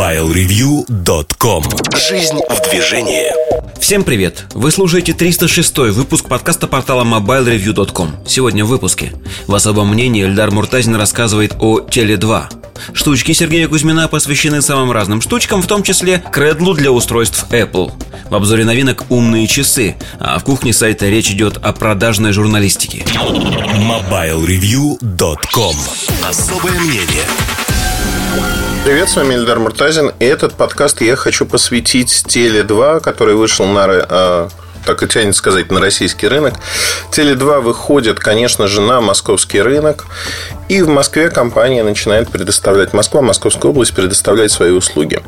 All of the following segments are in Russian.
MobileReview.com Жизнь в движении. Всем привет! Вы слушаете 306 выпуск подкаста портала MobileReview.com Сегодня в выпуске. В особом мнении Эльдар Муртазин рассказывает о Теле2 Штучки Сергея Кузьмина посвящены самым разным штучкам, в том числе кредлу для устройств Apple. В обзоре новинок умные часы, а в кухне сайта речь идет о продажной журналистике. MobileReview.com Особое мнение Привет, с вами Эльдар Муртазин. И этот подкаст я хочу посвятить Теле2, который вышел на а, так и тянет сказать, на российский рынок. Теле2 выходит, конечно же, на московский рынок. И в Москве компания начинает предоставлять, Москва, Московская область предоставлять свои услуги.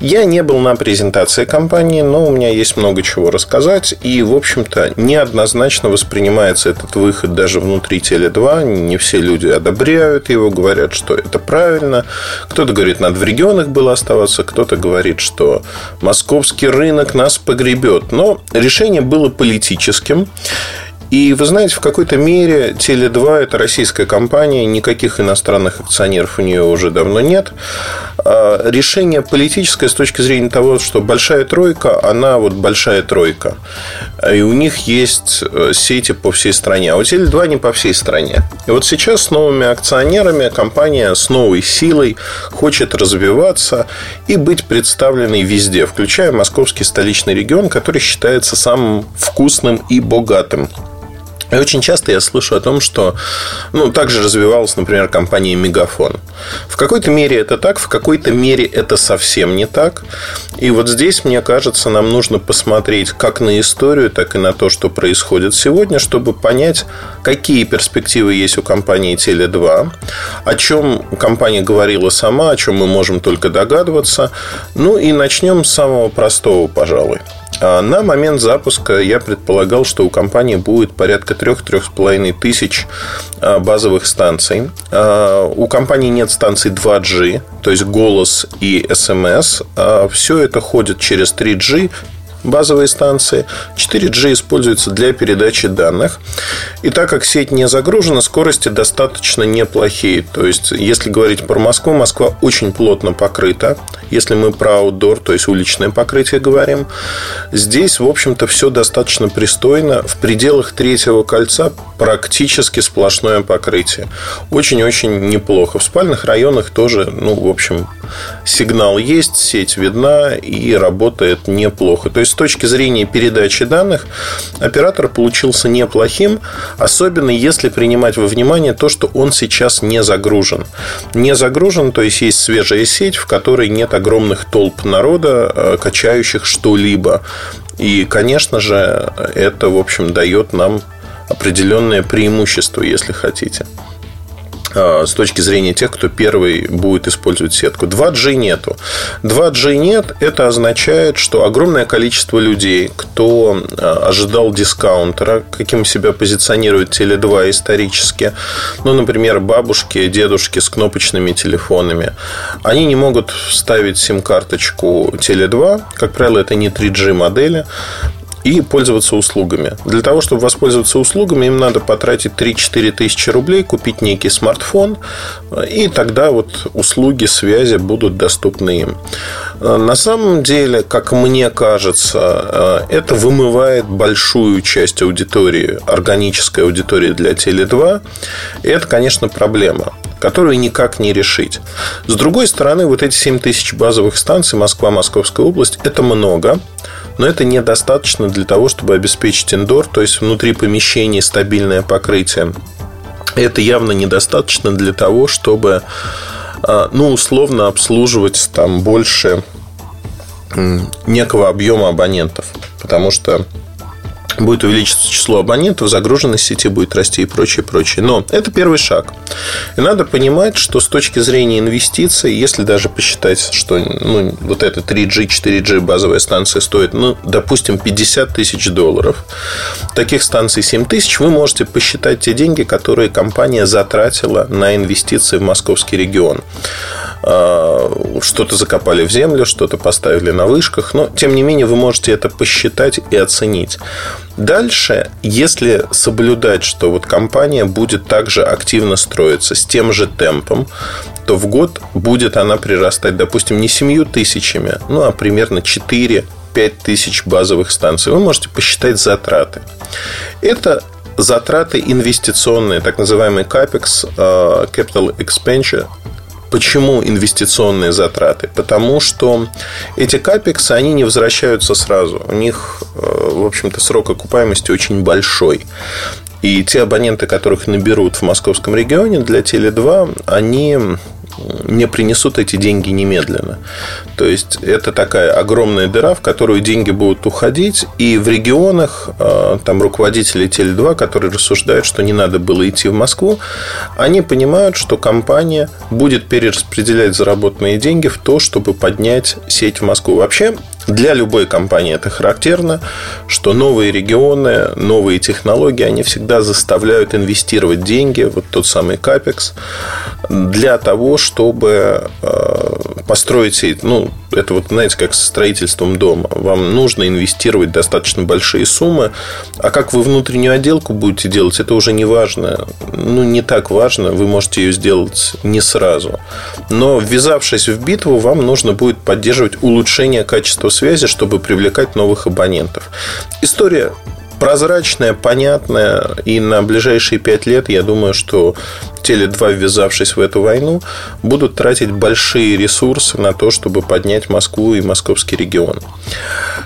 Я не был на презентации компании, но у меня есть много чего рассказать. И, в общем-то, неоднозначно воспринимается этот выход даже внутри Теле2. Не все люди одобряют его, говорят, что это правильно. Кто-то говорит, надо в регионах было оставаться, кто-то говорит, что московский рынок нас погребет. Но решение было политическим. И вы знаете, в какой-то мере Теле2 это российская компания, никаких иностранных акционеров у нее уже давно нет. А решение политическое с точки зрения того, что большая тройка, она вот большая тройка. И у них есть э, сети по всей стране. А у Теле2 не по всей стране. И вот сейчас с новыми акционерами компания с новой силой хочет развиваться и быть представленной везде, включая московский столичный регион, который считается самым вкусным и богатым и очень часто я слышу о том, что ну, также развивалась, например, компания Мегафон. В какой-то мере это так, в какой-то мере это совсем не так. И вот здесь, мне кажется, нам нужно посмотреть как на историю, так и на то, что происходит сегодня, чтобы понять, какие перспективы есть у компании Теле2, о чем компания говорила сама, о чем мы можем только догадываться. Ну и начнем с самого простого, пожалуй. А на момент запуска я предполагал, что у компании будет порядка 3-3,5 тысяч а, базовых станций. А, у компании нет станций 2G, то есть голос и SMS. Все это ходит через 3G базовые станции. 4G используется для передачи данных. И так как сеть не загружена, скорости достаточно неплохие. То есть, если говорить про Москву, Москва очень плотно покрыта. Если мы про аутдор, то есть уличное покрытие говорим, здесь, в общем-то, все достаточно пристойно. В пределах третьего кольца практически сплошное покрытие. Очень-очень неплохо. В спальных районах тоже, ну, в общем, сигнал есть, сеть видна и работает неплохо. То есть, точки зрения передачи данных, оператор получился неплохим, особенно если принимать во внимание то, что он сейчас не загружен. Не загружен, то есть есть свежая сеть, в которой нет огромных толп народа, э, качающих что-либо. И, конечно же, это, в общем, дает нам определенное преимущество, если хотите. А, с точки зрения тех, кто первый будет использовать сетку. 2G нету. 2G нет, это означает, что огромное количество людей, кто а, ожидал дискаунтера, каким себя позиционирует Теле2 исторически, ну, например, бабушки, дедушки с кнопочными телефонами, они не могут вставить сим-карточку Теле2, как правило, это не 3G модели, и пользоваться услугами. Для того, чтобы воспользоваться услугами, им надо потратить 3-4 тысячи рублей, купить некий смартфон, и тогда вот услуги связи будут доступны им. На самом деле, как мне кажется, это вымывает большую часть аудитории, органической аудитории для Теле2. И это, конечно, проблема которую никак не решить. С другой стороны, вот эти 7 тысяч базовых станций Москва, Московская область – это много но это недостаточно для того, чтобы обеспечить индор, то есть внутри помещения стабильное покрытие. Это явно недостаточно для того, чтобы а, ну, условно обслуживать там больше некого объема абонентов. Потому что будет увеличиваться число абонентов, загруженность сети будет расти и прочее, прочее. Но это первый шаг. И надо понимать, что с точки зрения инвестиций, если даже посчитать, что ну, вот эта 3G, 4G базовая станция стоит, ну, допустим, 50 тысяч долларов, таких станций 7 тысяч, вы можете посчитать те деньги, которые компания затратила на инвестиции в московский регион. А, что-то закопали в землю, что-то поставили на вышках, но, тем не менее, вы можете это посчитать и оценить. Дальше, если соблюдать, что вот компания будет также активно строиться с тем же темпом, то в год будет она прирастать, допустим, не семью тысячами, ну, а примерно 4 5 тысяч базовых станций. Вы можете посчитать затраты. Это затраты инвестиционные, так называемый CAPEX, э, Capital Expenditure, Почему инвестиционные затраты? Потому что эти капексы, они не возвращаются сразу. У них, э, в общем-то, срок окупаемости очень большой. И те абоненты, которых наберут в московском регионе для Теле2, они не принесут эти деньги немедленно. То есть это такая огромная дыра, в которую деньги будут уходить. И в регионах э, там руководители Теле2, которые рассуждают, что не надо было идти в Москву, они понимают, что компания будет перераспределять заработанные деньги в то, чтобы поднять сеть в Москву. Вообще для любой компании это характерно, что новые регионы, новые технологии, они всегда заставляют инвестировать деньги, вот тот самый капекс, для того, чтобы э, построить сеть. Ну, это вот, знаете, как со строительством дома. Вам нужно инвестировать достаточно большие суммы, а как вы внутреннюю отделку будете делать, это уже не важно. Ну, не так важно, вы можете ее сделать не сразу. Но ввязавшись в битву, вам нужно будет поддерживать улучшение качества связи, чтобы привлекать новых абонентов. История прозрачная, понятная, и на ближайшие пять лет, я думаю, что Теле2, ввязавшись в эту войну, будут тратить большие ресурсы на то, чтобы поднять Москву и московский регион.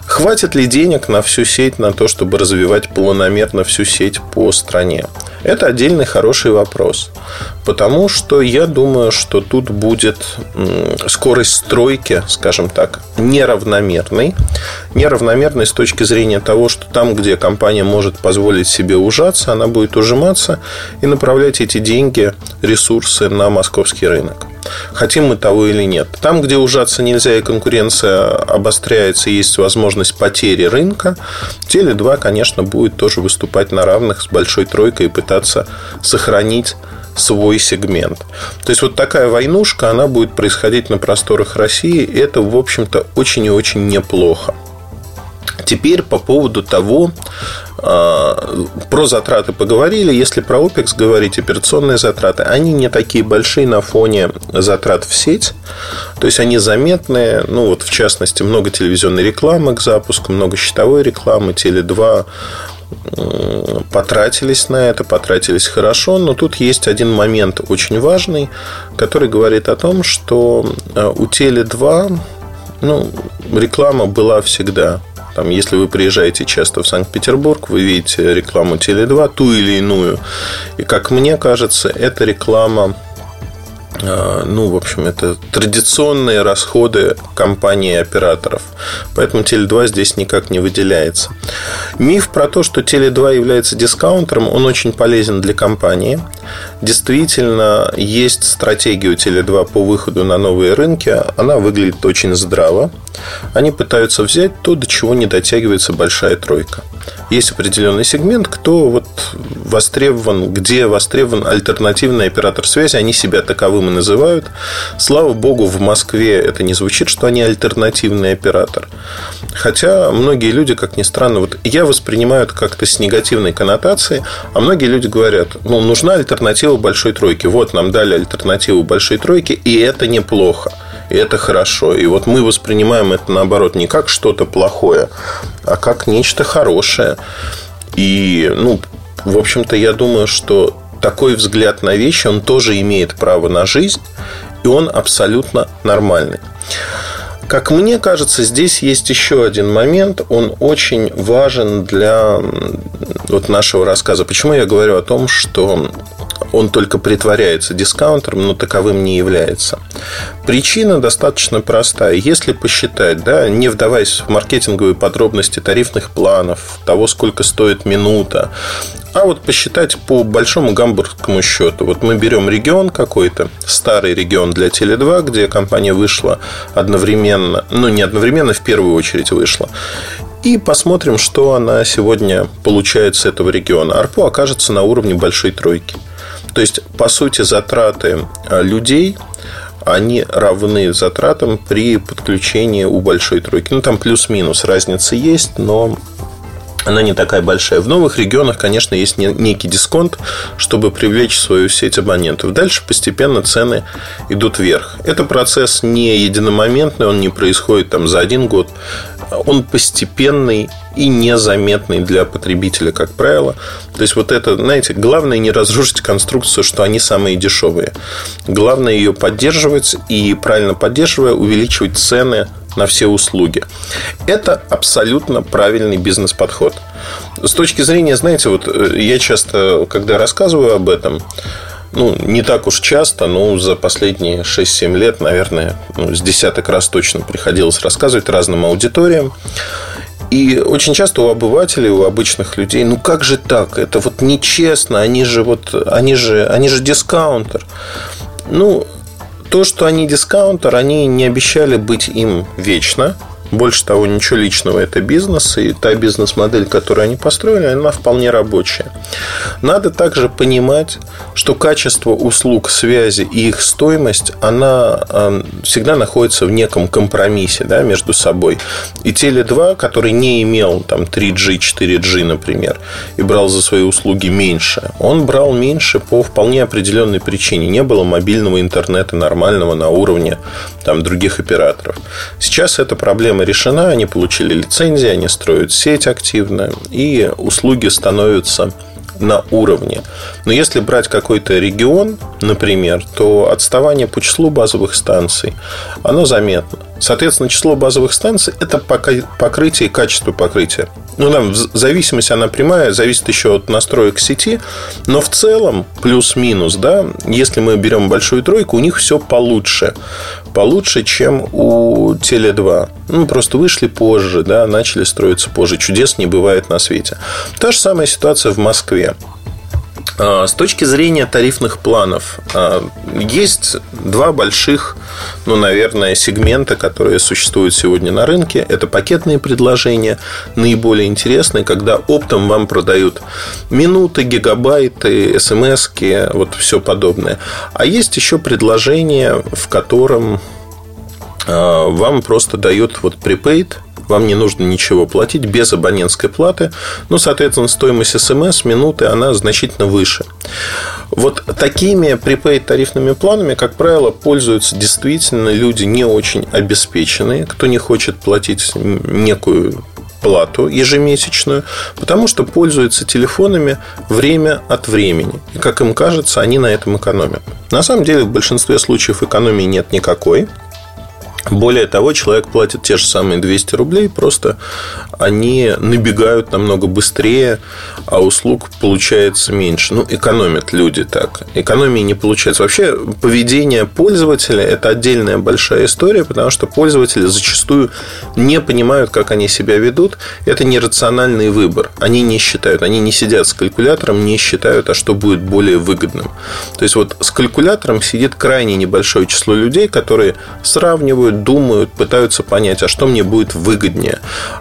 Хватит ли денег на всю сеть, на то, чтобы развивать планомерно всю сеть по стране? Это отдельный хороший вопрос. Потому что я думаю, что тут будет скорость стройки, скажем так, неравномерной. Неравномерной с точки зрения того, что там, где компания может позволить себе ужаться, она будет ужиматься и направлять эти деньги, ресурсы на московский рынок. Хотим мы того или нет. Там, где ужаться нельзя и конкуренция обостряется, есть возможность потери рынка, Теле2, конечно, будет тоже выступать на равных с большой тройкой и пытаться сохранить свой сегмент. То есть вот такая войнушка, она будет происходить на просторах России, и это, в общем-то, очень и очень неплохо. Теперь по поводу того, а, про затраты поговорили. Если про OPEX говорить, операционные затраты, они не такие большие на фоне затрат в сеть. То есть они заметные. Ну, вот в частности, много телевизионной рекламы к запуску, много счетовой рекламы, Теле2 потратились на это, потратились хорошо, но тут есть один момент очень важный, который говорит о том, что а, у Теле2 ну, реклама была всегда. Там, если вы приезжаете часто в Санкт-Петербург, вы видите рекламу Теле2, ту или иную. И, как мне кажется, эта реклама ну, в общем, это традиционные расходы компании операторов. Поэтому Теле2 здесь никак не выделяется. Миф про то, что Теле2 является дискаунтером, он очень полезен для компании. Действительно, есть стратегия у Теле2 по выходу на новые рынки. Она выглядит очень здраво. Они пытаются взять то, до чего не дотягивается большая тройка. Есть определенный сегмент, кто вот востребован, где востребован альтернативный оператор связи. Они себя таковым и называют. Слава богу, в Москве это не звучит, что они альтернативный оператор. Хотя многие люди, как ни странно, вот я воспринимаю это как-то с негативной коннотацией, а многие люди говорят, ну, нужна альтернатива большой тройки. Вот нам дали альтернативу большой тройки, и это неплохо. И это хорошо. И вот мы воспринимаем это, наоборот, не как что-то плохое, а как нечто хорошее. И, ну, в общем-то, я думаю, что такой взгляд на вещи, он тоже имеет право на жизнь, и он абсолютно нормальный. Как мне кажется, здесь есть еще один момент, он очень важен для вот нашего рассказа. Почему я говорю о том, что он только притворяется дискаунтером, но таковым не является. Причина достаточно простая. Если посчитать, да, не вдаваясь в маркетинговые подробности тарифных планов, того, сколько стоит минута, а вот посчитать по большому гамбургскому счету. Вот мы берем регион какой-то, старый регион для Теле2, где компания вышла одновременно, ну не одновременно, в первую очередь вышла. И посмотрим, что она сегодня получает с этого региона. Арпо окажется на уровне большой тройки. То есть, по сути, затраты а, людей они равны затратам при подключении у большой тройки. Ну, там плюс-минус разница есть, но она не такая большая. В новых регионах, конечно, есть некий дисконт, чтобы привлечь свою сеть абонентов. Дальше постепенно цены идут вверх. Это процесс не единомоментный, он не происходит там за один год. Он постепенный и незаметный для потребителя, как правило. То есть, вот это, знаете, главное не разрушить конструкцию, что они самые дешевые. Главное ее поддерживать и, правильно поддерживая, увеличивать цены на все услуги. Это абсолютно правильный бизнес-подход. С точки зрения, знаете, вот э, я часто, когда рассказываю об этом, ну, не так уж часто, но за последние 6-7 лет, наверное, ну, с десяток раз точно приходилось рассказывать разным аудиториям. И очень часто у обывателей, у обычных людей, ну как же так? Это вот нечестно, они же вот, они же, они же дискаунтер. Ну, то, что они дискаунтер, они не обещали быть им вечно. Больше того, ничего личного, это бизнес, и та бизнес-модель, которую они построили, она вполне рабочая. Надо также понимать, что качество услуг связи и их стоимость, она э, всегда находится в неком компромиссе да, между собой. И Теле2, который не имел там 3G, 4G, например, и брал за свои услуги меньше, он брал меньше по вполне определенной причине. Не было мобильного интернета нормального на уровне там, других операторов. Сейчас эта проблема проблема решена, они получили лицензии, они строят сеть активно, и услуги становятся на уровне. Но если брать какой-то регион, например, то отставание по числу базовых станций, оно заметно. Соответственно, число базовых станций – это покрытие и качество покрытия. Ну, там зависимость, она прямая, зависит еще от настроек сети. Но в целом, плюс-минус, да, если мы берем большую тройку, у них все получше. Получше, чем у Теле2. Ну, просто вышли позже, да, начали строиться позже. Чудес не бывает на свете. Та же самая ситуация в Москве. А, с точки зрения тарифных планов, а, есть два больших, ну, наверное, сегмента, которые существуют сегодня на рынке. Это пакетные предложения, наиболее интересные, когда оптом вам продают минуты, гигабайты, смс вот все подобное. А есть еще предложение, в котором а, вам просто дают вот prepaid вам не нужно ничего платить без абонентской платы. Ну, соответственно, стоимость смс минуты, она значительно выше. Вот такими prepaid тарифными планами, как правило, пользуются действительно люди не очень обеспеченные, кто не хочет платить некую плату ежемесячную, потому что пользуются телефонами время от времени. И, как им кажется, они на этом экономят. На самом деле, в большинстве случаев экономии нет никакой. Более того, человек платит те же самые 200 рублей, просто они набегают намного быстрее, а услуг получается меньше. Ну, экономят люди так. Экономии не получается. Вообще, поведение пользователя – это отдельная большая история, потому что пользователи зачастую не понимают, как они себя ведут. Это нерациональный выбор. Они не считают, они не сидят с калькулятором, не считают, а что будет более выгодным. То есть, вот с калькулятором сидит крайне небольшое число людей, которые сравнивают планируют, думают, пытаются понять, а что мне будет выгоднее,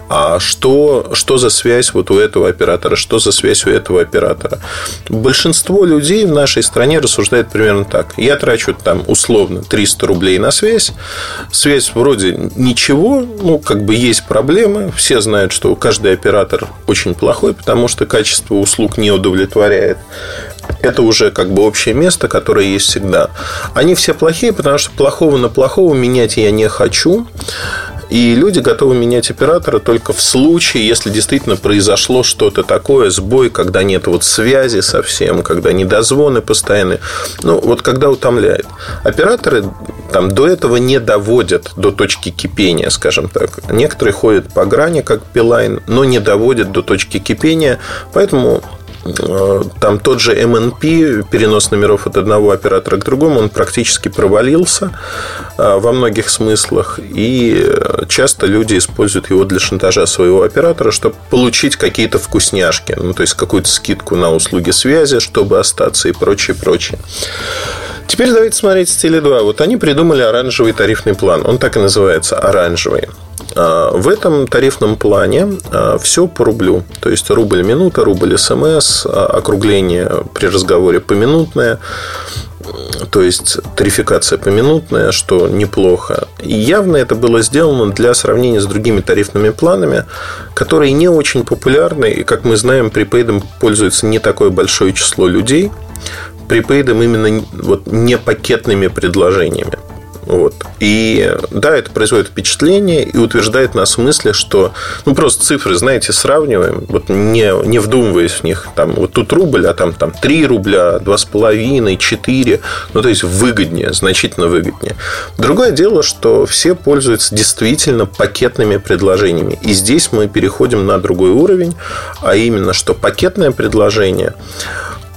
а что, что за связь вот у этого оператора, что за связь у этого оператора. Большинство людей в нашей стране рассуждает примерно так. Я трачу там условно 300 рублей на связь. Связь вроде ничего, ну, как бы есть проблемы. Все знают, что каждый оператор очень плохой, потому что качество услуг не удовлетворяет это уже как бы общее место, которое есть всегда. Они все плохие, потому что плохого на плохого менять я не хочу. И люди готовы менять оператора только в случае, если действительно произошло что-то такое, сбой, когда нет вот связи совсем, когда недозвоны постоянные. Ну, вот когда утомляет. Операторы там до этого не доводят до точки кипения, скажем так. Некоторые ходят по грани, как Билайн, но не доводят до точки кипения. Поэтому там тот же MNP, перенос номеров от одного оператора к другому, он практически провалился э, во многих смыслах. И часто люди используют его для шантажа своего оператора, чтобы получить какие-то вкусняшки. Ну, то есть, какую-то скидку на услуги связи, чтобы остаться и прочее, прочее. Теперь давайте смотреть с Теле2. Вот они придумали оранжевый тарифный план. Он так и называется – оранжевый. А, в этом тарифном плане а, все по рублю. То есть рубль минута, рубль смс, а, округление при разговоре поминутное. То есть тарификация поминутная, что неплохо. И явно это было сделано для сравнения с другими тарифными планами, которые не очень популярны. И, как мы знаем, припейдом пользуется не такое большое число людей. Припейдом именно вот не пакетными предложениями. Вот. И да, это производит впечатление и утверждает нас в смысле, что ну просто цифры, знаете, сравниваем, вот не, не вдумываясь в них. Там вот тут рубль, а там, там 3 рубля, 2,5, 4. Ну, то есть выгоднее, значительно выгоднее. Другое дело, что все пользуются действительно пакетными предложениями. И здесь мы переходим на другой уровень, а именно, что пакетное предложение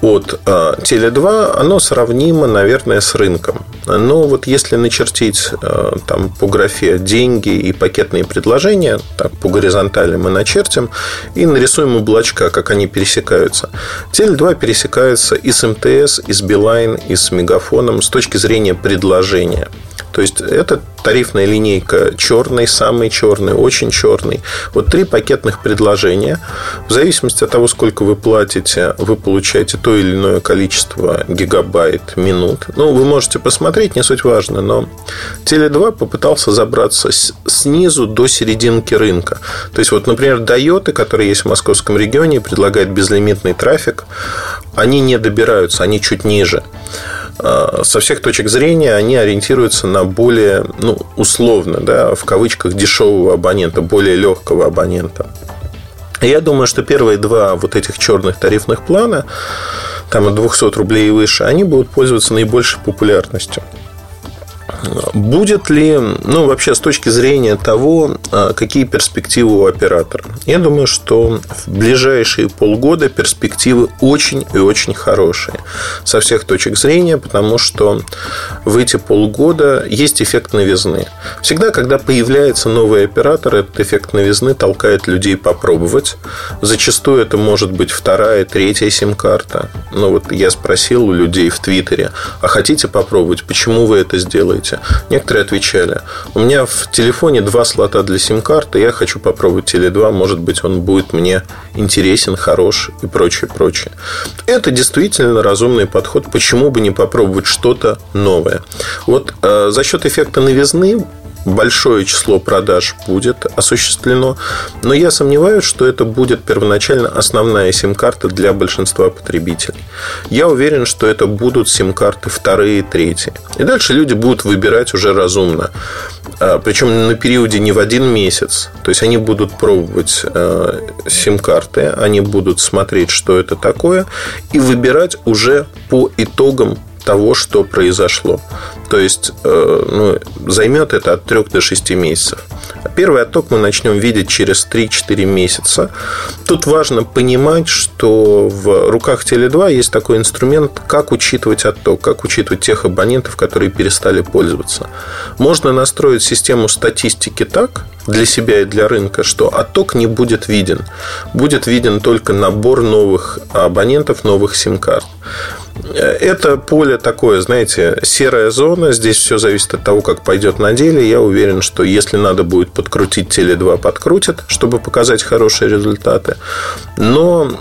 от э, Теле2, оно сравнимо, наверное, с рынком. Но вот если начертить э, там, по графе деньги и пакетные предложения, так по горизонтали мы начертим и нарисуем облачка, как они пересекаются. Теле2 пересекается и с МТС, и с Билайн, и с Мегафоном с точки зрения предложения. То есть это тарифная линейка черный, самый черный, очень черный. Вот три пакетных предложения. В зависимости от того, сколько вы платите, вы получаете то или иное количество гигабайт, минут. Ну, вы можете посмотреть, не суть важно, но Теле2 попытался забраться снизу до серединки рынка. То есть, вот, например, Дайоты, которые есть в московском регионе предлагают безлимитный трафик, они не добираются, они чуть ниже. А, со всех точек зрения они ориентируются на более, ну, условно, да, в кавычках, дешевого абонента, более легкого абонента. Я думаю, что первые два вот этих черных тарифных плана, там от 200 рублей и выше, они будут пользоваться наибольшей популярностью. Будет ли, ну, вообще с точки зрения того, а, какие перспективы у оператора? Я думаю, что в ближайшие полгода перспективы очень и очень хорошие со всех точек зрения, потому что в эти полгода есть эффект новизны. Всегда, когда появляется новый оператор, этот эффект новизны толкает людей попробовать. Зачастую это может быть вторая, третья сим-карта. Ну, вот я спросил у людей в Твиттере, а хотите попробовать, почему вы это сделаете? Слоте. Некоторые отвечали, у меня в телефоне два слота для сим-карты, я хочу попробовать Теле2, может быть, он будет мне интересен, хорош и прочее, прочее. Это действительно разумный подход. Почему бы не попробовать что-то новое? Вот э, за счет эффекта новизны большое число продаж будет осуществлено, но я сомневаюсь, что это будет первоначально основная сим-карта для большинства потребителей. Я уверен, что это будут сим-карты вторые, третьи. И дальше люди будут выбирать уже разумно. А, Причем на периоде не в один месяц. То есть они будут пробовать э, сим-карты, они будут смотреть, что это такое, и выбирать уже по итогам того, что произошло. То есть э, ну, займет это от 3 до 6 месяцев. Первый отток мы начнем видеть через 3-4 месяца. Тут важно понимать, что в руках Теле2 есть такой инструмент, как учитывать отток, как учитывать тех абонентов, которые перестали пользоваться. Можно настроить систему статистики так, для себя и для рынка, что отток не будет виден. Будет виден только набор новых абонентов, новых сим-карт. Это поле такое, знаете, серая зона. Здесь все зависит от того, как пойдет на деле. Я уверен, что если надо будет подкрутить Теле2, подкрутит, чтобы показать хорошие результаты. Но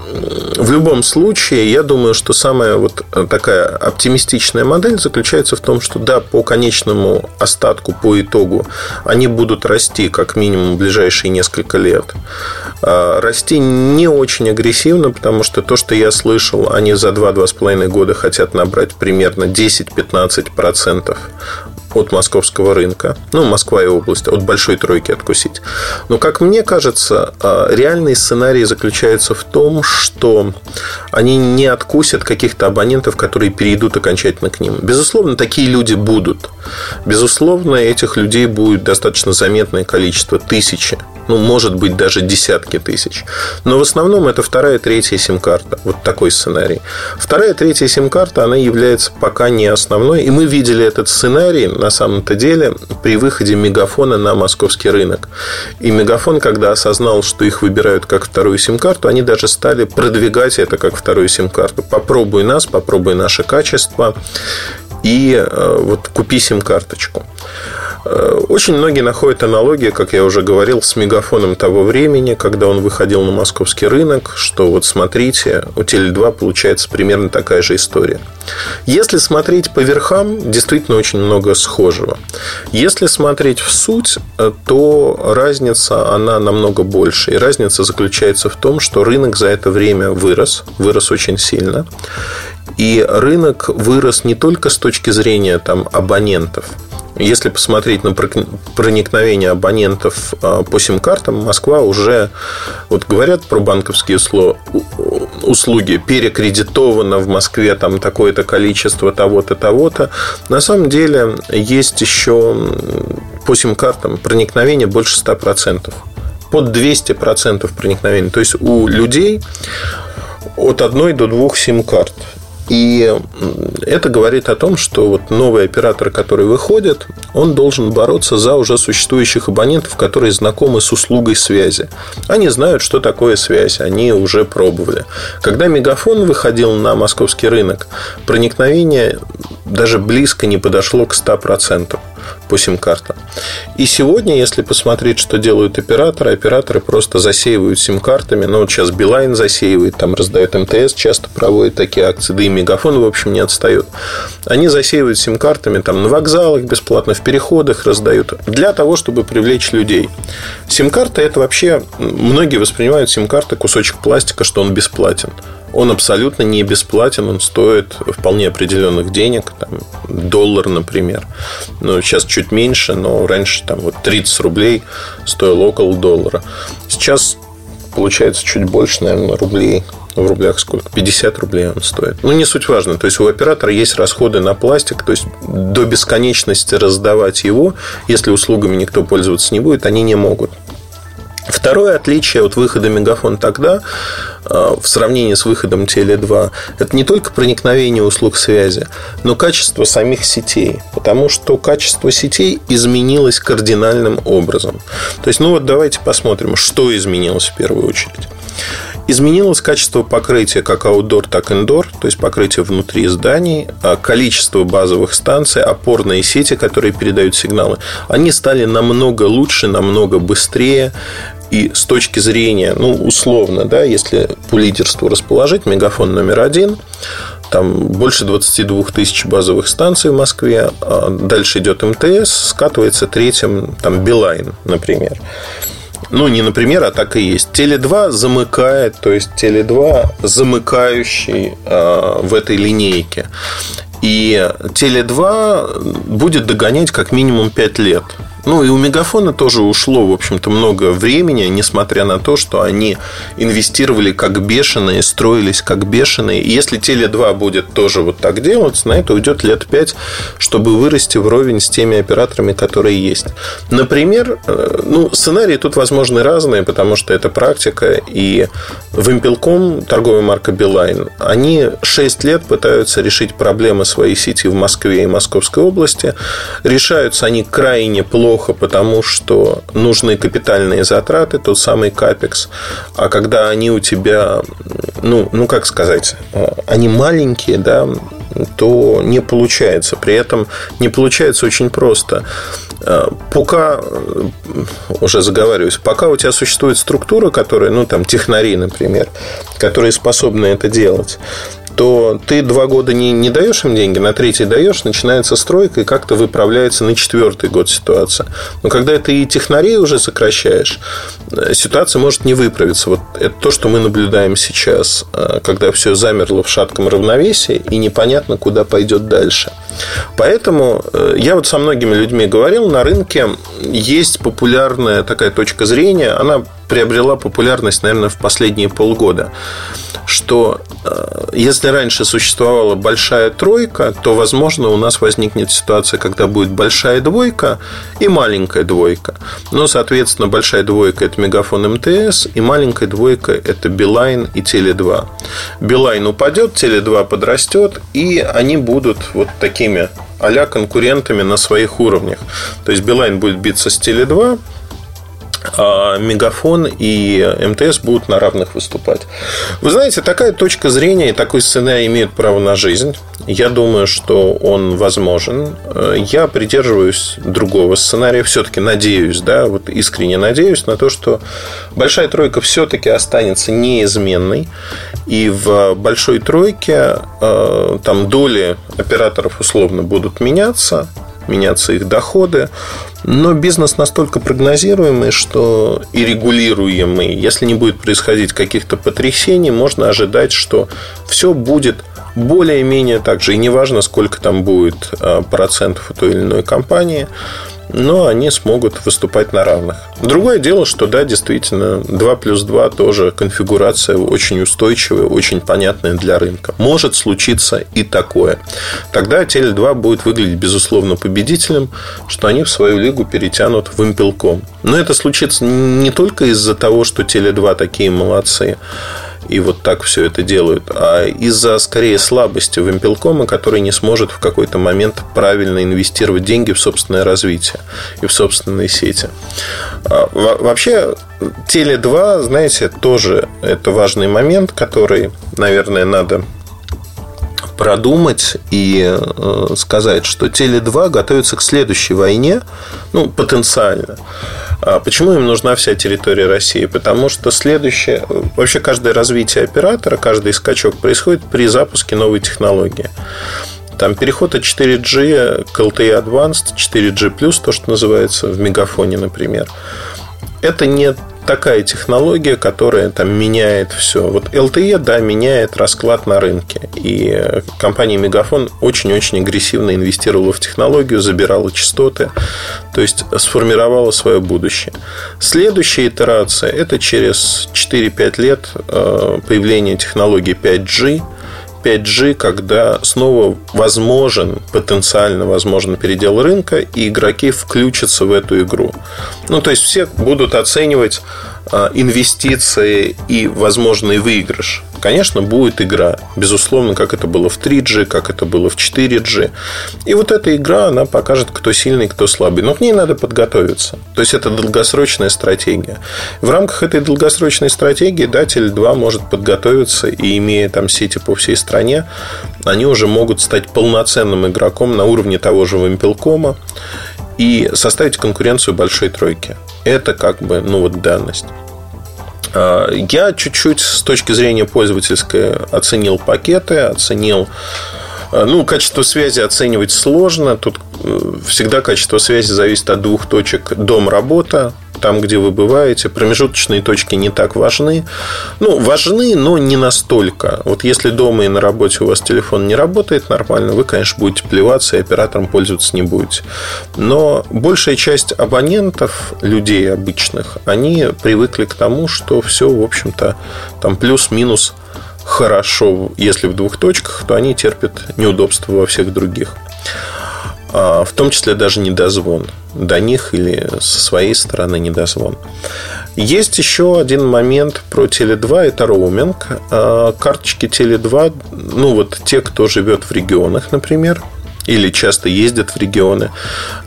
в любом случае, я думаю, что самая вот такая оптимистичная модель заключается в том, что да, по конечному остатку, по итогу, они будут расти как минимум в ближайшие несколько лет. А, расти не очень агрессивно, потому что то, что я слышал, они за 2-2,5 года года хотят набрать примерно 10-15% от московского рынка, ну, Москва и область, от большой тройки откусить. Но, как мне кажется, а, реальный сценарий заключается в том, что они не откусят каких-то абонентов, которые перейдут окончательно к ним. Безусловно, такие люди будут. Безусловно, этих людей будет достаточно заметное количество, тысячи ну, может быть, даже десятки тысяч. Но в основном это вторая, третья сим-карта. Вот такой сценарий. Вторая, третья сим-карта, она является пока не основной. И мы видели этот сценарий, на самом-то деле, при выходе Мегафона на московский рынок. И Мегафон, когда осознал, что их выбирают как вторую сим-карту, они даже стали продвигать это как вторую сим-карту. Попробуй нас, попробуй наше качество. И э, вот купи сим-карточку. Э, очень многие находят аналогии, как я уже говорил, с мегафоном того времени, когда он выходил на московский рынок, что вот смотрите, у Теле2 получается примерно такая же история. Если смотреть по верхам, действительно очень много схожего. Если смотреть в суть, э, то разница, она намного больше. И разница заключается в том, что рынок за это время вырос, вырос очень сильно. И рынок вырос не только с точки зрения там, абонентов – если посмотреть на проникновение абонентов а, по сим-картам, Москва уже, вот говорят про банковские услуги, перекредитовано в Москве там такое-то количество того-то, того-то. На самом деле есть еще по сим-картам проникновение больше 100%. Под 200% проникновения. То есть у людей от одной до двух сим-карт. И это говорит о том, что вот новый оператор, который выходит, он должен бороться за уже существующих абонентов, которые знакомы с услугой связи. Они знают, что такое связь, они уже пробовали. Когда Мегафон выходил на московский рынок, проникновение даже близко не подошло к 100% по сим-картам. И сегодня, если посмотреть, что делают операторы, операторы просто засеивают сим-картами. Ну, вот сейчас Билайн засеивает, там раздает МТС, часто проводит такие акции, да и Мегафон, в общем, не отстает. Они засеивают сим-картами там на вокзалах, бесплатно в переходах раздают, для того, чтобы привлечь людей. Сим-карта – это вообще, многие воспринимают сим-карты кусочек пластика, что он бесплатен он абсолютно не бесплатен, он стоит вполне определенных денег, там, доллар, например. Ну, сейчас чуть меньше, но раньше там вот 30 рублей стоил около доллара. Сейчас получается чуть больше, наверное, рублей. В рублях сколько? 50 рублей он стоит. Ну, не суть важно. То есть, у оператора есть расходы на пластик. То есть, до бесконечности раздавать его, если услугами никто пользоваться не будет, они не могут. Второе отличие от выхода Мегафон тогда э, в сравнении с выходом Теле2 это не только проникновение услуг связи, но качество самих сетей. Потому что качество сетей изменилось кардинальным образом. То есть, ну вот давайте посмотрим, что изменилось в первую очередь. Изменилось качество покрытия как аутдор, так и индор, то есть покрытие внутри зданий, а количество базовых станций, опорные сети, которые передают сигналы, они стали намного лучше, намного быстрее, и с точки зрения, ну, условно, да, если по лидерству расположить, мегафон номер один, там больше 22 тысяч базовых станций в Москве, а дальше идет МТС, скатывается третьим, там, Билайн, например. Ну, не например, а так и есть. Теле2 замыкает, то есть Теле2 замыкающий э, в этой линейке. И Теле2 будет догонять как минимум 5 лет. Ну, и у Мегафона тоже ушло, в общем-то, много времени, несмотря на то, что они инвестировали как бешеные, строились как бешеные. И если Теле2 будет тоже вот так делать, на это уйдет лет 5, чтобы вырасти вровень с теми операторами, которые есть. Например, э, ну, сценарии тут возможны разные, потому что это практика. И Вимпелком, торговая марка Билайн, они 6 лет пытаются решить проблемы своей сети в Москве и Московской области. Решаются они крайне плохо плохо, потому что нужны капитальные затраты, тот самый капекс. А когда они у тебя, ну, ну как сказать, э, они маленькие, да, то не получается. При этом не получается очень просто. Э, пока, уже заговариваюсь, пока у тебя существует структура, которая, ну, там, технари, например, которые способны это делать, то ты два года не, не даешь им деньги, на третий даешь, начинается стройка, и как-то выправляется на четвертый год ситуация. Но когда ты и технарей уже сокращаешь, э, ситуация может не выправиться. Вот это то, что мы наблюдаем сейчас, э, когда все замерло в шатком равновесии, и непонятно, куда пойдет дальше. Поэтому э, я вот со многими людьми говорил, на рынке есть популярная такая точка зрения, она приобрела популярность, наверное, в последние полгода, что э, если раньше существовала большая тройка, то, возможно, у нас возникнет ситуация, когда будет большая двойка и маленькая двойка. Но, соответственно, большая двойка – это Мегафон МТС, и маленькая двойка – это Билайн и Теле2. Билайн упадет, Теле2 подрастет, и они будут вот такими а конкурентами на своих уровнях. То есть Билайн будет биться с Теле2, а Мегафон и МТС будут на равных выступать. Вы знаете, такая точка зрения и такой сценарий имеют право на жизнь. Я думаю, что он возможен. Я придерживаюсь другого сценария. Все-таки надеюсь, да, вот искренне надеюсь на то, что большая тройка все-таки останется неизменной. И в большой тройке э, там доли операторов условно будут меняться меняться их доходы. Но бизнес настолько прогнозируемый, что и регулируемый. Если не будет происходить каких-то потрясений, можно ожидать, что все будет более-менее так же. И неважно, сколько там будет а, процентов у той или иной компании но они смогут выступать на равных. Другое дело, что да, действительно, 2 плюс 2 тоже конфигурация очень устойчивая, очень понятная для рынка. Может случиться и такое. Тогда Теле2 будет выглядеть, безусловно, победителем, что они в свою лигу перетянут в импелком. Но это случится не только из-за того, что Теле2 такие молодцы, и вот так все это делают, а из-за скорее слабости Вимпелкома, который не сможет в какой-то момент правильно инвестировать деньги в собственное развитие и в собственные сети. А, вообще, Теле2, знаете, тоже это важный момент, который, наверное, надо продумать и э, сказать, что Теле2 готовится к следующей войне, ну, потенциально. А почему им нужна вся территория России? Потому что следующее... Вообще, каждое развитие оператора, каждый скачок происходит при запуске новой технологии. Там переход от 4G к LTE Advanced, 4G+, то, что называется в мегафоне, например. Это не такая технология, которая там меняет все. Вот LTE, да, меняет расклад на рынке. И компания Мегафон очень-очень агрессивно инвестировала в технологию, забирала частоты, то есть сформировала свое будущее. Следующая итерация – это через 4-5 лет э, появления технологии 5G – 5G, когда снова возможен, потенциально возможен передел рынка, и игроки включатся в эту игру. Ну, то есть все будут оценивать а, инвестиции и возможный выигрыш. Конечно, будет игра. Безусловно, как это было в 3G, как это было в 4G. И вот эта игра, она покажет, кто сильный, кто слабый. Но к ней надо подготовиться. То есть, это долгосрочная стратегия. В рамках этой долгосрочной стратегии, да, Теле2 может подготовиться и, имея там сети по всей стране, они уже могут стать полноценным игроком на уровне того же Вимпелкома и составить конкуренцию большой тройки. Это как бы, ну вот данность. А, я чуть-чуть с точки зрения пользовательской оценил пакеты, оценил ну, качество связи оценивать сложно. Тут э, всегда качество связи зависит от двух точек дом-работа там, где вы бываете. Промежуточные точки не так важны. Ну, важны, но не настолько. Вот если дома и на работе у вас телефон не работает нормально, вы, конечно, будете плеваться и оператором пользоваться не будете. Но большая часть абонентов, людей обычных, они привыкли к тому, что все, в общем-то, там плюс-минус хорошо, если в двух точках, то они терпят неудобства во всех других. А, в том числе даже недозвон до них или со своей стороны недозвон. Есть еще один момент про Теле2, это роуминг. А, карточки Теле2, ну вот те, кто живет в регионах, например, или часто ездят в регионы.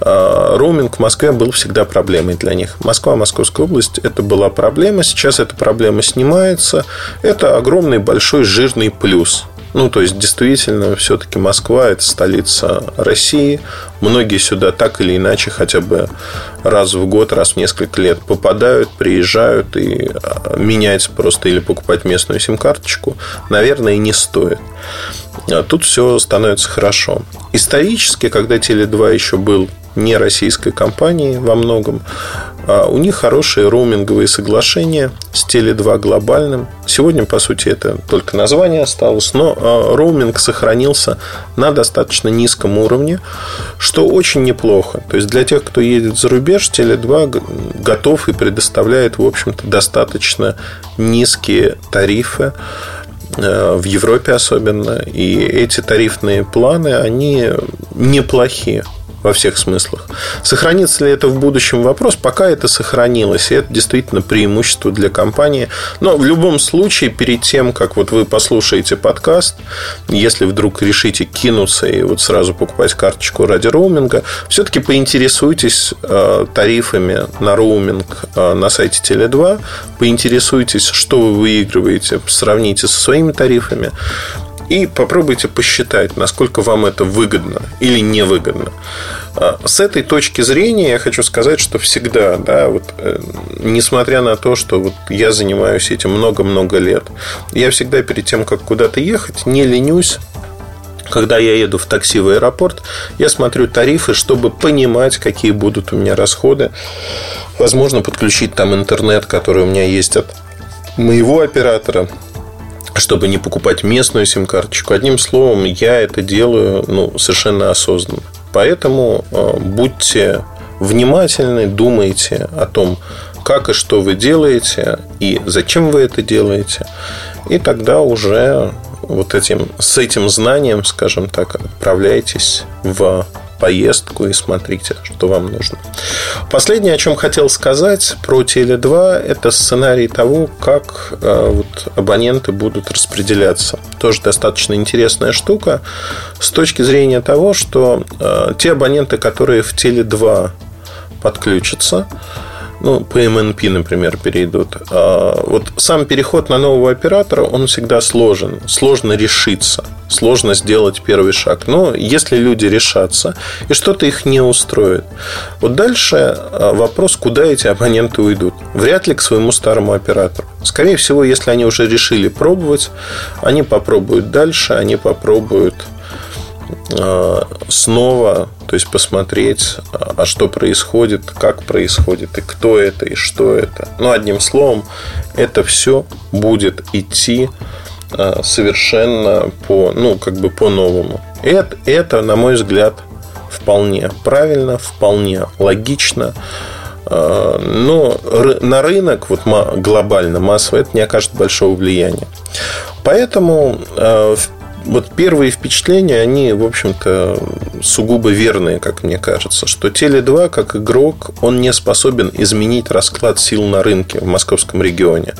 А, роуминг в Москве был всегда проблемой для них. Москва, Московская область – это была проблема. Сейчас эта проблема снимается. Это огромный, большой, жирный плюс – ну, то есть, действительно, все-таки Москва – это столица России. Многие сюда так или иначе хотя бы раз в год, раз в несколько лет попадают, приезжают и а, менять просто или покупать местную сим-карточку, наверное, не стоит. А тут все становится хорошо. Исторически, когда Теле2 еще был не российской компании во многом. А у них хорошие роуминговые соглашения с Теле2 глобальным. Сегодня, по сути, это только название осталось, но а, роуминг сохранился на достаточно низком уровне, что очень неплохо. То есть, для тех, кто едет за рубеж, Теле2 готов и предоставляет, в общем-то, достаточно низкие тарифы в Европе особенно. И эти тарифные планы, они неплохие во всех смыслах. Сохранится ли это в будущем вопрос? Пока это сохранилось, и это действительно преимущество для компании. Но в любом случае, перед тем, как вот вы послушаете подкаст, если вдруг решите кинуться и вот сразу покупать карточку ради роуминга, все-таки поинтересуйтесь э, тарифами на роуминг э, на сайте Теле2, поинтересуйтесь, что вы выигрываете, сравните со своими тарифами и попробуйте посчитать, насколько вам это выгодно или невыгодно. А, с этой точки зрения я хочу сказать, что всегда, да, вот, э, несмотря на то, что вот я занимаюсь этим много-много лет, я всегда перед тем, как куда-то ехать, не ленюсь когда я еду в такси в аэропорт, я смотрю тарифы, чтобы понимать, какие будут у меня расходы. Возможно, подключить там интернет, который у меня есть от моего оператора чтобы не покупать местную сим-карточку. Одним словом, я это делаю ну, совершенно осознанно. Поэтому э, будьте внимательны, думайте о том, как и что вы делаете и зачем вы это делаете. И тогда уже вот этим, с этим знанием, скажем так, отправляйтесь в поездку и смотрите, что вам нужно. Последнее, о чем хотел сказать про Теле2, это сценарий того, как э, вот, абоненты будут распределяться. Тоже достаточно интересная штука с точки зрения того, что э, те абоненты, которые в Теле2 подключатся, ну, по MNP, например, перейдут. А вот сам переход на нового оператора, он всегда сложен. Сложно решиться. Сложно сделать первый шаг. Но если люди решатся, и что-то их не устроит, вот дальше а, вопрос, куда эти абоненты уйдут. Вряд ли к своему старому оператору. Скорее всего, если они уже решили пробовать, они попробуют дальше, они попробуют снова, то есть посмотреть, а что происходит, как происходит, и кто это, и что это. Ну, одним словом, это все будет идти а, совершенно по, ну, как бы по-новому. Это, это, на мой взгляд, вполне правильно, вполне логично. Но на рынок вот глобально, массово, это не окажет большого влияния. Поэтому вот первые впечатления, они, в общем-то, сугубо верные, как мне кажется, что Теле2, как игрок, он не способен изменить расклад сил на рынке в московском регионе.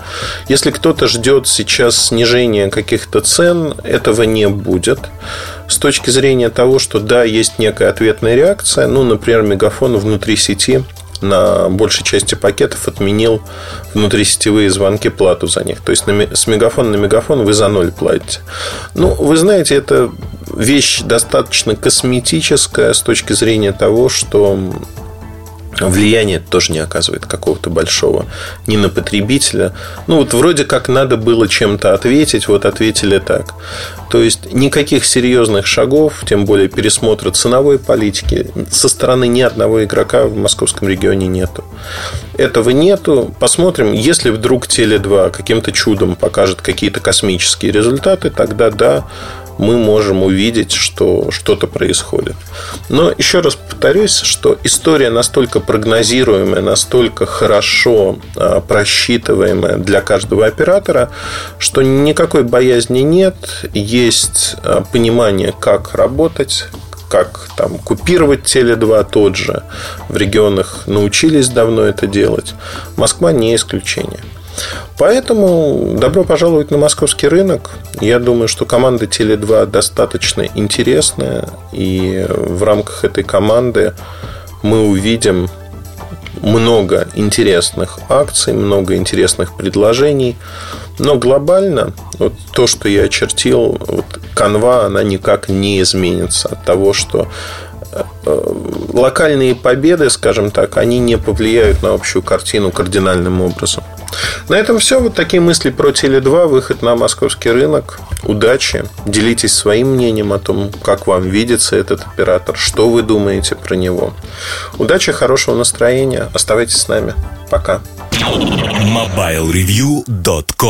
Если кто-то ждет сейчас снижения каких-то цен, этого не будет. С точки зрения того, что да, есть некая ответная реакция, ну, например, мегафон внутри сети на большей части пакетов отменил внутрисетевые звонки плату за них. То есть с мегафона на мегафон вы за ноль платите. Ну, вы знаете, это вещь достаточно косметическая с точки зрения того, что влияние тоже не оказывает какого-то большого ни на потребителя. Ну, вот вроде как надо было чем-то ответить, вот ответили так. То есть никаких серьезных шагов, тем более пересмотра ценовой политики со стороны ни одного игрока в московском регионе нету. Этого нету. Посмотрим, если вдруг Теле2 каким-то чудом покажет какие-то космические результаты, тогда да, мы можем увидеть, что что-то происходит. Но еще раз повторюсь, что история настолько прогнозируемая, настолько хорошо а, просчитываемая для каждого оператора, что никакой боязни нет, есть а, понимание, как работать, как там купировать Теле2 тот же. В регионах научились давно это делать. Москва не исключение. Поэтому добро пожаловать на московский рынок. Я думаю, что команда Теле2 достаточно интересная. И в рамках этой команды мы увидим много интересных акций, много интересных предложений. Но глобально вот то, что я очертил, вот канва, она никак не изменится от того, что э, локальные победы, скажем так, они не повлияют на общую картину кардинальным образом. На этом все. Вот такие мысли про Теле2, выход на московский рынок. Удачи. Делитесь своим мнением о том, как вам видится этот оператор, что вы думаете про него. Удачи, хорошего настроения. Оставайтесь с нами. Пока. MobileReview.com